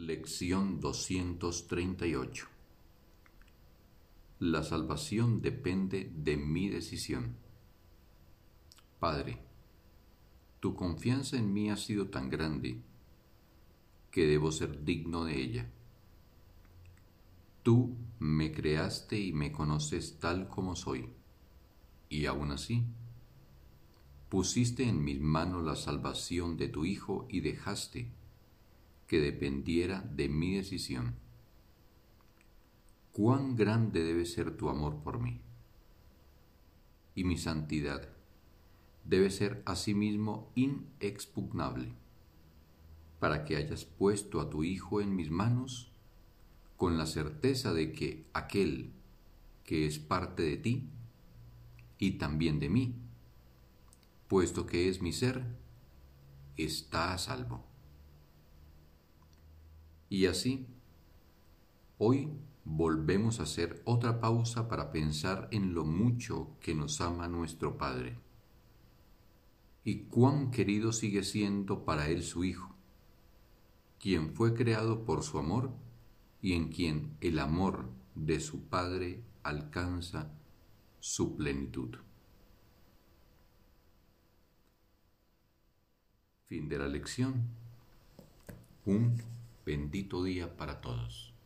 Lección 238 La salvación depende de mi decisión. Padre, tu confianza en mí ha sido tan grande que debo ser digno de ella. Tú me creaste y me conoces tal como soy, y aún así, pusiste en mis manos la salvación de tu Hijo y dejaste que dependiera de mi decisión. Cuán grande debe ser tu amor por mí. Y mi santidad debe ser asimismo inexpugnable, para que hayas puesto a tu Hijo en mis manos con la certeza de que aquel que es parte de ti y también de mí, puesto que es mi ser, está a salvo. Y así, hoy volvemos a hacer otra pausa para pensar en lo mucho que nos ama nuestro Padre y cuán querido sigue siendo para Él su Hijo, quien fue creado por su amor y en quien el amor de su Padre alcanza su plenitud. Fin de la lección. Un bendito día para todos.